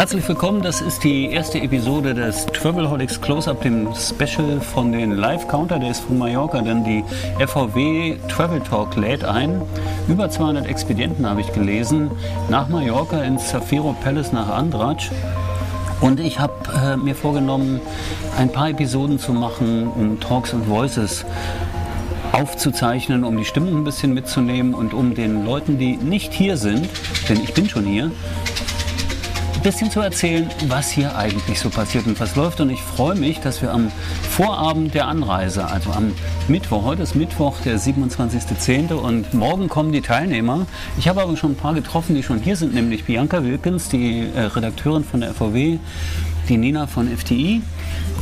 Herzlich willkommen, das ist die erste Episode des Travelholics Close-Up, dem Special von den Live Counter, der ist von Mallorca, denn die FVW Travel Talk lädt ein. Über 200 Expedienten habe ich gelesen, nach Mallorca ins Zafiro Palace nach Andratsch. Und ich habe äh, mir vorgenommen, ein paar Episoden zu machen, um Talks and Voices aufzuzeichnen, um die Stimmen ein bisschen mitzunehmen und um den Leuten, die nicht hier sind, denn ich bin schon hier, ein bisschen zu erzählen, was hier eigentlich so passiert und was läuft. Und ich freue mich, dass wir am Vorabend der Anreise, also am Mittwoch, heute ist Mittwoch, der 27.10. und morgen kommen die Teilnehmer. Ich habe aber schon ein paar getroffen, die schon hier sind, nämlich Bianca Wilkins, die äh, Redakteurin von der FVW, die Nina von FTI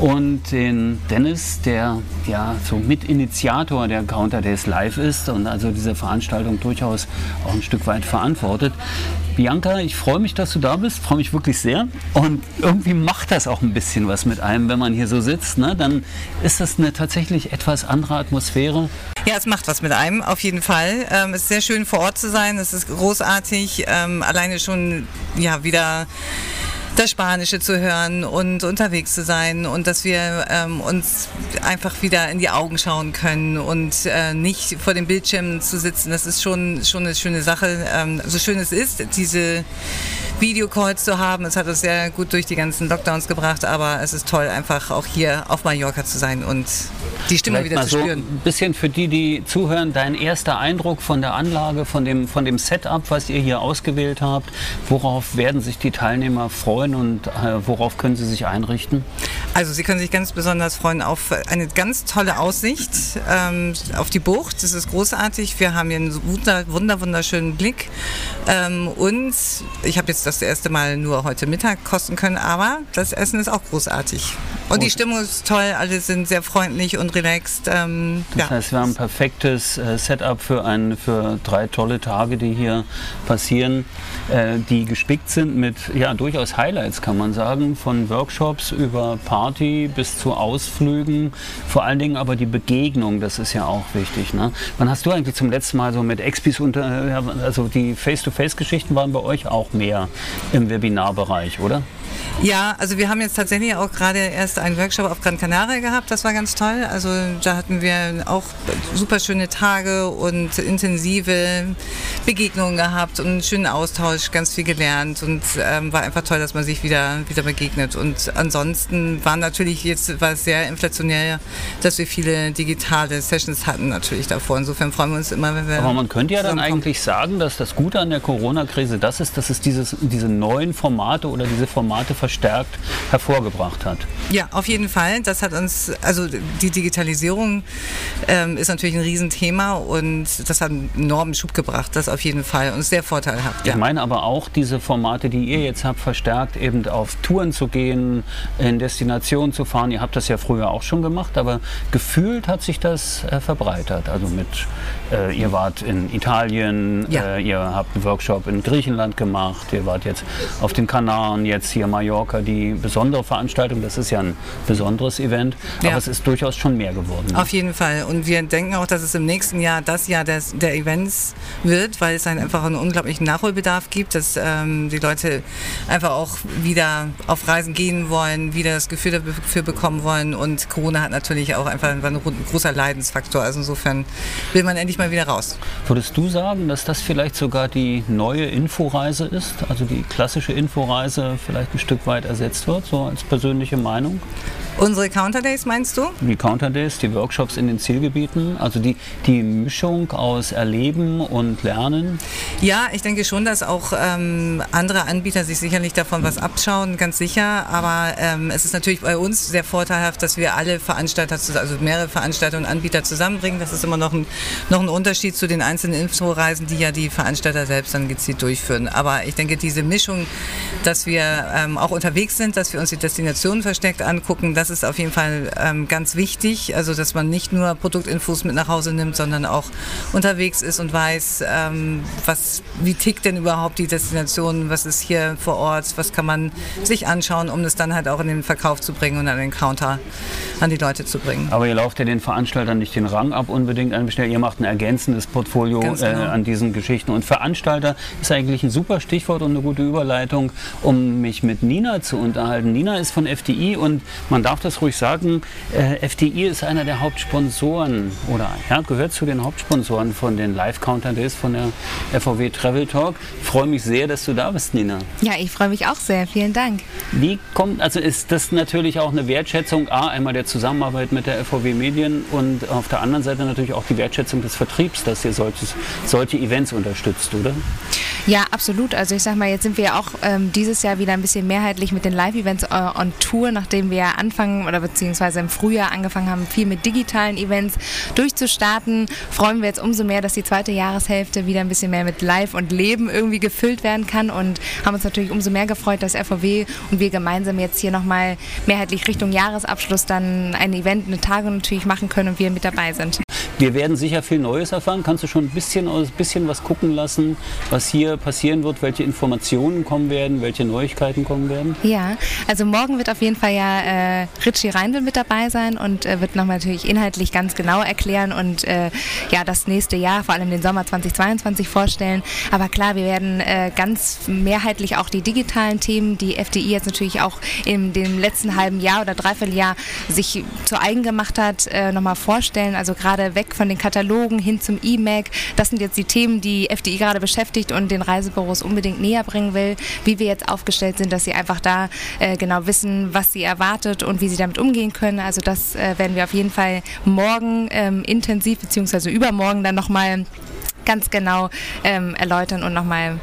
und den Dennis, der ja so Mitinitiator der Counter Days Live ist und also diese Veranstaltung durchaus auch ein Stück weit verantwortet. Bianca, ich freue mich, dass du da bist, freue mich wirklich sehr. Und irgendwie macht das auch ein bisschen was mit einem, wenn man hier so sitzt. Ne? Dann ist das eine tatsächlich etwas andere Atmosphäre. Ja, es macht was mit einem, auf jeden Fall. Ähm, es ist sehr schön vor Ort zu sein, es ist großartig. Ähm, alleine schon ja, wieder das Spanische zu hören und unterwegs zu sein und dass wir ähm, uns einfach wieder in die Augen schauen können und äh, nicht vor dem Bildschirm zu sitzen. Das ist schon, schon eine schöne Sache. Ähm, so schön es ist, diese Videocalls zu haben. Es hat uns sehr gut durch die ganzen Lockdowns gebracht, aber es ist toll, einfach auch hier auf Mallorca zu sein und die Stimme Vielleicht wieder zu so spüren. ein bisschen für die, die zuhören, dein erster Eindruck von der Anlage, von dem, von dem Setup, was ihr hier ausgewählt habt. Worauf werden sich die Teilnehmer freuen und äh, worauf können sie sich einrichten? Also Sie können sich ganz besonders freuen auf eine ganz tolle Aussicht ähm, auf die Bucht. Das ist großartig. Wir haben hier einen wunder, wunder wunderschönen Blick. Ähm, und ich habe jetzt das erste Mal nur heute Mittag kosten können, aber das Essen ist auch großartig. Und die Stimmung ist toll. Alle sind sehr freundlich und relaxed. Ähm, Das heißt, wir haben ein perfektes äh, Setup für, ein, für drei tolle Tage, die hier passieren, äh, die gespickt sind mit ja, durchaus Highlights, kann man sagen, von Workshops über Party bis zu Ausflügen. Vor allen Dingen aber die Begegnung, das ist ja auch wichtig. Ne? Wann hast du eigentlich zum letzten Mal so mit Expis unter, ja, also die Face-to-Face-Geschichten waren bei euch auch mehr im Webinarbereich, oder? Ja, also wir haben jetzt tatsächlich auch gerade erst einen Workshop auf Gran Canaria gehabt. Das war ganz toll. Also da hatten wir auch super schöne Tage und intensive Begegnungen gehabt und einen schönen Austausch, ganz viel gelernt und ähm, war einfach toll, dass man sich wieder, wieder begegnet. Und ansonsten war natürlich jetzt war es sehr inflationär, dass wir viele digitale Sessions hatten natürlich davor. Insofern freuen wir uns immer, wenn wir. Aber man könnte ja dann eigentlich sagen, dass das Gute an der Corona-Krise das ist, dass es dieses, diese neuen Formate oder diese Formate verstärkt hervorgebracht hat. Ja, auf jeden Fall. Das hat uns, also die Digitalisierung ähm, ist natürlich ein Riesenthema und das hat einen enormen Schub gebracht, das auf jeden Fall und ist sehr vorteilhaft. Ich meine aber auch diese Formate, die ihr jetzt habt, verstärkt eben auf Touren zu gehen, in Destinationen zu fahren. Ihr habt das ja früher auch schon gemacht, aber gefühlt hat sich das äh, verbreitert. Also mit, äh, ihr wart in Italien, Ja. äh, ihr habt einen Workshop in Griechenland gemacht, ihr wart jetzt auf den Kanaren, jetzt hier Mallorca, die besondere Veranstaltung. Das ist ja ein besonderes Event, Ja. aber es ist durchaus schon mehr geworden. Auf jeden Fall. Und wir denken auch, dass es im nächsten Jahr das Jahr des, der Events wird, weil es einfach einen unglaublichen Nachholbedarf gibt, dass ähm, die Leute einfach auch wieder auf Reisen gehen wollen, wieder das Gefühl dafür bekommen wollen. Und Corona hat natürlich auch einfach ein großer Leidensfaktor. Also insofern will man endlich mal wieder raus. Würdest du sagen, dass das vielleicht sogar die neue Inforeise ist? Also die klassische Inforeise vielleicht ein Stück weit ersetzt wird, so als persönliche Meinung? Unsere Counter Days meinst du? Die Counter Days, die Workshops in den Zielgebieten, also die, die Mischung aus Erleben und Lernen. Ja, ich denke schon, dass auch ähm, andere Anbieter sich sicherlich davon was abschauen, ganz sicher. Aber ähm, es ist natürlich bei uns sehr vorteilhaft, dass wir alle Veranstalter, also mehrere Veranstalter und Anbieter zusammenbringen. Das ist immer noch ein, noch ein Unterschied zu den einzelnen Inforeisen, die ja die Veranstalter selbst dann gezielt durchführen. Aber ich denke, diese Mischung, dass wir ähm, auch unterwegs sind, dass wir uns die Destinationen versteckt angucken, das ist auf jeden Fall ähm, ganz wichtig. Also, dass man nicht nur Produktinfos mit nach Hause nimmt, sondern auch unterwegs ist und weiß, ähm, was, wie tickt denn überhaupt die Destination, was ist hier vor Ort, was kann man sich anschauen, um das dann halt auch in den Verkauf zu bringen und an den Counter an die Leute zu bringen. Aber ihr lauft ja den Veranstaltern nicht den Rang ab unbedingt an Ihr macht ein ergänzendes Portfolio genau. äh, an diesen Geschichten. Und Veranstalter ist eigentlich ein super Stichwort und eine gute Überleitung, um mich mit Nina zu unterhalten. Nina ist von FDI und man darf das ruhig sagen, äh, FDI ist einer der Hauptsponsoren oder ja, gehört zu den Hauptsponsoren von den Live-Counter Days von der FVW Travel Talk. Ich freue mich sehr, dass du da bist, Nina. Ja, ich freue mich auch sehr. Vielen Dank. Wie kommt, also ist das natürlich auch eine Wertschätzung, A, einmal der Zusammenarbeit mit der FVW Medien und auf der anderen Seite natürlich auch die Wertschätzung des Vertriebs, dass ihr solches, solche Events unterstützt, oder? Ja, absolut. Also ich sag mal, jetzt sind wir ja auch ähm, dieses Jahr wieder ein bisschen mehrheitlich mit den Live-Events äh, on Tour, nachdem wir anfangen oder beziehungsweise im Frühjahr angefangen haben, viel mit digitalen Events durchzustarten. Freuen wir jetzt umso mehr, dass die zweite Jahreshälfte wieder ein bisschen mehr mit Live und Leben irgendwie gefüllt werden kann und haben uns natürlich umso mehr gefreut, dass FVW und wir gemeinsam jetzt hier nochmal mehrheitlich Richtung Jahresabschluss dann ein Event, eine Tagung natürlich machen können und wir mit dabei sind. Wir werden sicher viel Neues erfahren. Kannst du schon ein bisschen, ein bisschen was gucken lassen, was hier passieren wird, welche Informationen kommen werden, welche Neuigkeiten kommen werden? Ja, also morgen wird auf jeden Fall ja äh, Richie Reindl mit dabei sein und äh, wird nochmal natürlich inhaltlich ganz genau erklären und äh, ja das nächste Jahr, vor allem den Sommer 2022 vorstellen. Aber klar, wir werden äh, ganz mehrheitlich auch die digitalen Themen, die FDI jetzt natürlich auch in dem letzten halben Jahr oder Dreivierteljahr sich zu eigen gemacht hat, äh, nochmal vorstellen. Also gerade von den Katalogen hin zum E-Mac. Das sind jetzt die Themen, die FDI gerade beschäftigt und den Reisebüros unbedingt näher bringen will, wie wir jetzt aufgestellt sind, dass sie einfach da äh, genau wissen, was sie erwartet und wie sie damit umgehen können. Also das äh, werden wir auf jeden Fall morgen ähm, intensiv beziehungsweise übermorgen dann nochmal ganz genau ähm, erläutern und nochmal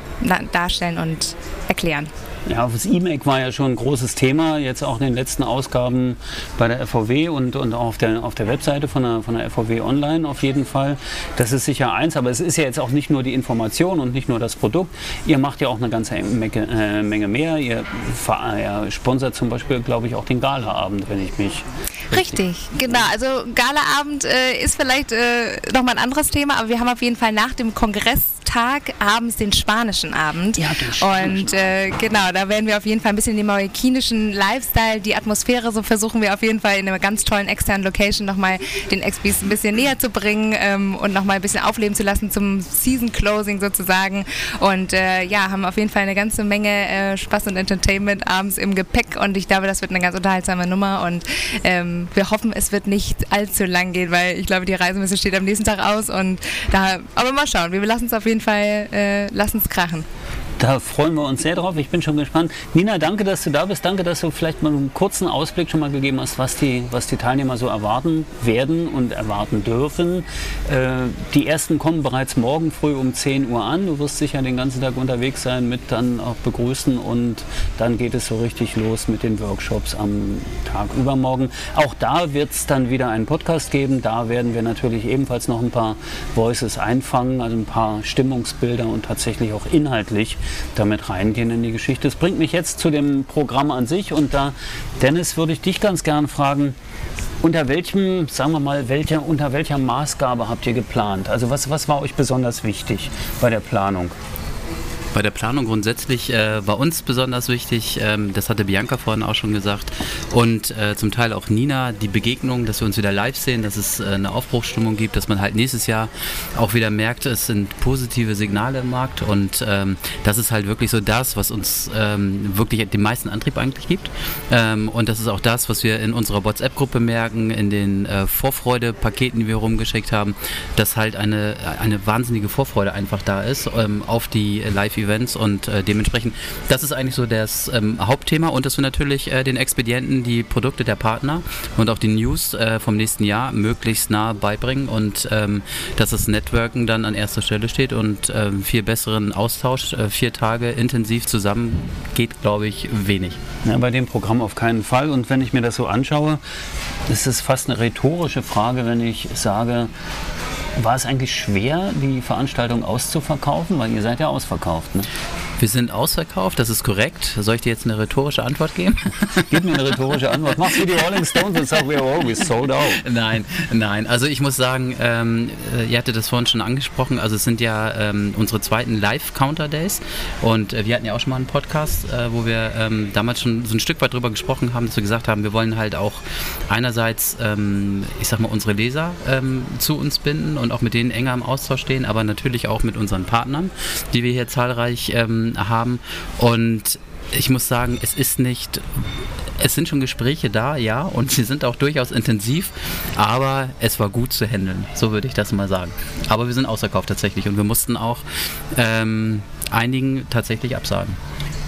darstellen und erklären. Ja, das E-Mac war ja schon ein großes Thema, jetzt auch in den letzten Ausgaben bei der FVW und, und auch auf der, auf der Webseite von der, von der FVW Online auf jeden Fall. Das ist sicher eins, aber es ist ja jetzt auch nicht nur die Information und nicht nur das Produkt. Ihr macht ja auch eine ganze Menge, äh, Menge mehr. Ihr, ihr sponsert zum Beispiel, glaube ich, auch den Galaabend, wenn ich mich Richtig, genau. Also Galaabend äh, ist vielleicht äh, nochmal ein anderes Thema, aber wir haben auf jeden Fall nach dem Kongress Tag abends den spanischen Abend. Ja, Und äh, genau, da werden wir auf jeden Fall ein bisschen den marokkinischen Lifestyle, die Atmosphäre, so versuchen wir auf jeden Fall in einer ganz tollen externen Location nochmal den Expis ein bisschen näher zu bringen ähm, und nochmal ein bisschen aufleben zu lassen zum Season Closing sozusagen. Und äh, ja, haben auf jeden Fall eine ganze Menge äh, Spaß und Entertainment abends im Gepäck. Und ich glaube, das wird eine ganz unterhaltsame Nummer. Und ähm, wir hoffen, es wird nicht allzu lang gehen, weil ich glaube, die Reisemesse steht am nächsten Tag aus. Und da, aber mal schauen, wir lassen es auf jeden jeden Fall, äh, lass uns krachen. Da freuen wir uns sehr drauf. Ich bin schon gespannt. Nina, danke, dass du da bist. Danke, dass du vielleicht mal einen kurzen Ausblick schon mal gegeben hast, was die, was die Teilnehmer so erwarten werden und erwarten dürfen. Äh, die ersten kommen bereits morgen früh um 10 Uhr an. Du wirst sicher den ganzen Tag unterwegs sein, mit dann auch begrüßen und dann geht es so richtig los mit den Workshops am Tag übermorgen. Auch da wird es dann wieder einen Podcast geben. Da werden wir natürlich ebenfalls noch ein paar Voices einfangen, also ein paar Stimmungsbilder und tatsächlich auch inhaltlich damit reingehen in die Geschichte. Das bringt mich jetzt zu dem Programm an sich und da, Dennis, würde ich dich ganz gern fragen, unter welchem, sagen wir mal, welcher, unter welcher Maßgabe habt ihr geplant? Also was, was war euch besonders wichtig bei der Planung? Bei der Planung grundsätzlich äh, war uns besonders wichtig, ähm, das hatte Bianca vorhin auch schon gesagt, und äh, zum Teil auch Nina, die Begegnung, dass wir uns wieder live sehen, dass es äh, eine Aufbruchsstimmung gibt, dass man halt nächstes Jahr auch wieder merkt, es sind positive Signale im Markt und ähm, das ist halt wirklich so das, was uns ähm, wirklich den meisten Antrieb eigentlich gibt. Ähm, und das ist auch das, was wir in unserer WhatsApp-Gruppe merken, in den äh, Vorfreude-Paketen, die wir rumgeschickt haben, dass halt eine, eine wahnsinnige Vorfreude einfach da ist ähm, auf die live Events und äh, dementsprechend, das ist eigentlich so das ähm, Hauptthema und dass wir natürlich äh, den Expedienten die Produkte der Partner und auch die News äh, vom nächsten Jahr möglichst nah beibringen und ähm, dass das Networken dann an erster Stelle steht und ähm, viel besseren Austausch, äh, vier Tage intensiv zusammen geht, glaube ich, wenig. Ja, bei dem Programm auf keinen Fall und wenn ich mir das so anschaue, ist es fast eine rhetorische Frage, wenn ich sage, war es eigentlich schwer, die Veranstaltung auszuverkaufen? Weil ihr seid ja ausverkauft. Ne? Wir sind ausverkauft, das ist korrekt. Soll ich dir jetzt eine rhetorische Antwort geben? Gib mir eine rhetorische Antwort. Mach's wie die Rolling Stones und sag, we are always sold out. Nein, nein. Also ich muss sagen, ähm, äh, ihr hattet das vorhin schon angesprochen, also es sind ja ähm, unsere zweiten Live-Counter-Days und äh, wir hatten ja auch schon mal einen Podcast, äh, wo wir ähm, damals schon so ein Stück weit drüber gesprochen haben, dass wir gesagt haben, wir wollen halt auch einerseits, ähm, ich sag mal, unsere Leser ähm, zu uns binden und auch mit denen enger im Austausch stehen, aber natürlich auch mit unseren Partnern, die wir hier zahlreich ähm, haben und ich muss sagen, es ist nicht, es sind schon Gespräche da, ja, und sie sind auch durchaus intensiv, aber es war gut zu handeln, so würde ich das mal sagen. Aber wir sind ausverkauft tatsächlich und wir mussten auch ähm, einigen tatsächlich absagen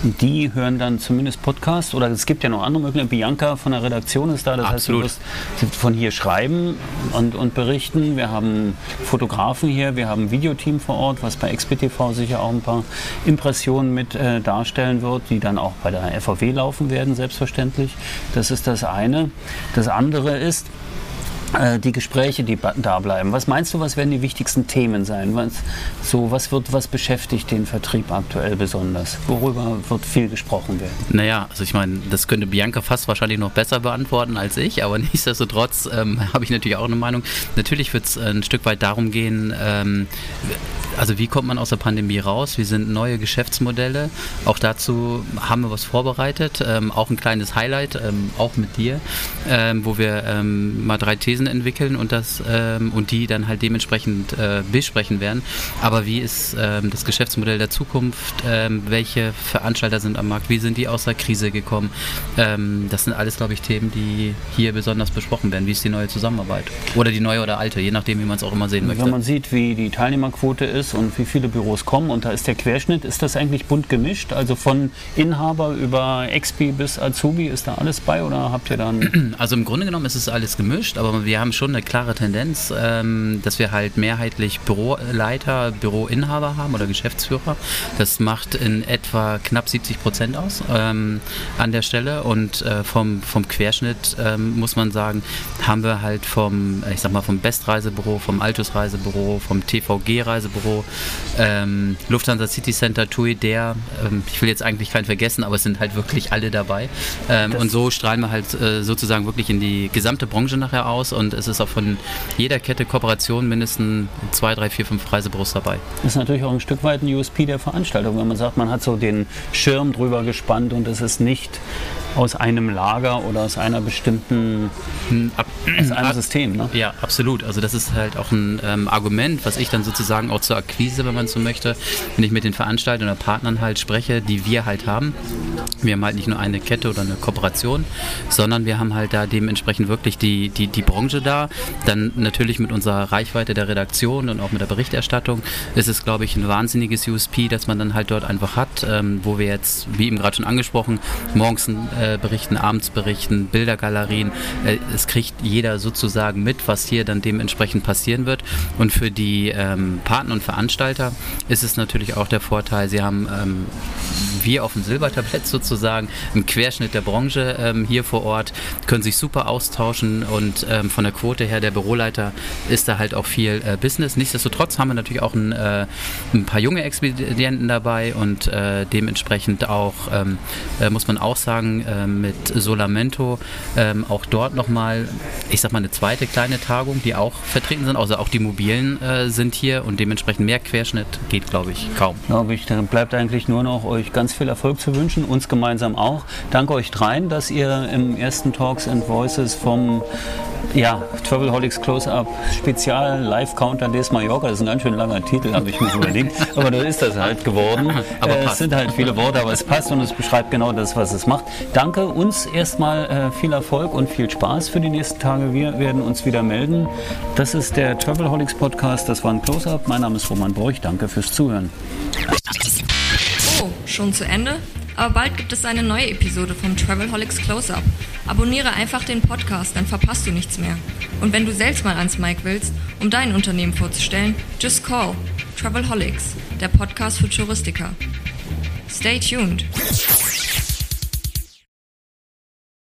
die hören dann zumindest Podcast oder es gibt ja noch andere Möglichkeiten. Bianca von der Redaktion ist da, das Absolut. heißt, du wirst von hier schreiben und, und berichten. Wir haben Fotografen hier, wir haben ein Videoteam vor Ort, was bei XPTV sicher auch ein paar Impressionen mit äh, darstellen wird, die dann auch bei der FAW laufen werden, selbstverständlich. Das ist das eine. Das andere ist, die Gespräche, die da bleiben. Was meinst du, was werden die wichtigsten Themen sein? Was, so, was, wird, was beschäftigt den Vertrieb aktuell besonders? Worüber wird viel gesprochen werden? Naja, also ich meine, das könnte Bianca fast wahrscheinlich noch besser beantworten als ich, aber nichtsdestotrotz ähm, habe ich natürlich auch eine Meinung. Natürlich wird es ein Stück weit darum gehen, ähm, also wie kommt man aus der Pandemie raus? Wie sind neue Geschäftsmodelle? Auch dazu haben wir was vorbereitet, ähm, auch ein kleines Highlight, ähm, auch mit dir, ähm, wo wir ähm, mal drei Thesen entwickeln und das ähm, und die dann halt dementsprechend äh, besprechen werden. Aber wie ist ähm, das Geschäftsmodell der Zukunft? welche Veranstalter sind am Markt? Wie sind die aus der Krise gekommen? das sind alles, glaube ich, Themen, die hier besonders besprochen werden. Wie ist die neue Zusammenarbeit? Oder die neue oder alte, je nachdem, wie man es auch immer sehen möchte. Wenn man sieht, wie die Teilnehmerquote ist, ist und wie viele Büros kommen. Und da ist der Querschnitt, ist das eigentlich bunt gemischt? Also von Inhaber über Expi bis Azubi, ist da alles bei oder habt ihr dann? Also im Grunde genommen ist es alles gemischt, aber wir haben schon eine klare Tendenz, ähm, dass wir halt mehrheitlich Büroleiter, Büroinhaber haben oder Geschäftsführer. Das macht in etwa knapp 70 Prozent aus ähm, an der Stelle und äh, vom, vom Querschnitt ähm, muss man sagen, haben wir halt vom, ich sag mal, vom Best-Reisebüro, vom Altus-Reisebüro, vom TVG-Reisebüro, ähm, Lufthansa City Center, TUI, der, ähm, ich will jetzt eigentlich keinen vergessen, aber es sind halt wirklich alle dabei. Ähm, und so strahlen wir halt äh, sozusagen wirklich in die gesamte Branche nachher aus und es ist auch von jeder Kette Kooperation mindestens zwei, drei, vier, fünf Reisebüros dabei. Das ist natürlich auch ein Stück weit ein USP der Veranstaltung, wenn man sagt, man hat so den Schirm drüber gespannt und es ist nicht aus einem Lager oder aus einer bestimmten hm, Ab, aus einem System. Ne? Ja, absolut. Also das ist halt auch ein ähm, Argument, was ich dann sozusagen auch zur Akquise, wenn man so möchte, wenn ich mit den Veranstaltern oder Partnern halt spreche, die wir halt haben. Wir haben halt nicht nur eine Kette oder eine Kooperation, sondern wir haben halt da dementsprechend wirklich die, die, die Branche da. Dann natürlich mit unserer Reichweite der Redaktion und auch mit der Berichterstattung ist es, glaube ich, ein wahnsinniges USP, dass man dann halt dort einfach hat, ähm, wo wir jetzt, wie eben gerade schon angesprochen, morgens äh, berichten, abends berichten, Bildergalerien. Äh, es kriegt jeder sozusagen mit, was hier dann dementsprechend passieren wird. Und für die ähm, Partner und Veranstalter ist es natürlich auch der Vorteil, sie haben ähm, wir auf dem Silbertablett sozusagen im Querschnitt der Branche ähm, hier vor Ort, können sich super austauschen und ähm, von der Quote her, der Büroleiter ist da halt auch viel äh, Business. Nichtsdestotrotz haben wir natürlich auch ein, äh, ein paar junge Expedienten dabei und äh, dementsprechend auch, ähm, äh, muss man auch sagen, äh, mit Solamento ähm, auch dort nochmal, ich sag mal, eine zweite kleine Tagung, die auch vertreten sind, also auch die mobilen äh, sind hier und dementsprechend mehr Querschnitt geht, glaube ich, kaum. Glaube ich, dann bleibt eigentlich nur noch euch ganz viel Erfolg zu wünschen, uns gemeinsam auch. Danke euch dreien, dass ihr im ersten Talks and Voices vom ja, Travelholics Close-Up Spezial Live Counter des Mallorca. Das ist ein ganz schön langer Titel, habe ich mir überlegt. Aber da ist das halt geworden. Aber äh, es sind halt viele Worte, aber es passt und es beschreibt genau das, was es macht. Danke uns erstmal äh, viel Erfolg und viel Spaß für die nächsten Tage. Wir werden uns wieder melden. Das ist der Travelholics Podcast. Das war ein Close-Up. Mein Name ist Roman Borch. Danke fürs Zuhören. Oh, schon zu Ende? Aber bald gibt es eine neue Episode vom Travelholics Close-Up. Abonniere einfach den Podcast, dann verpasst du nichts mehr. Und wenn du selbst mal ans Mic willst, um dein Unternehmen vorzustellen, just call Travelholics, der Podcast für Touristiker. Stay tuned.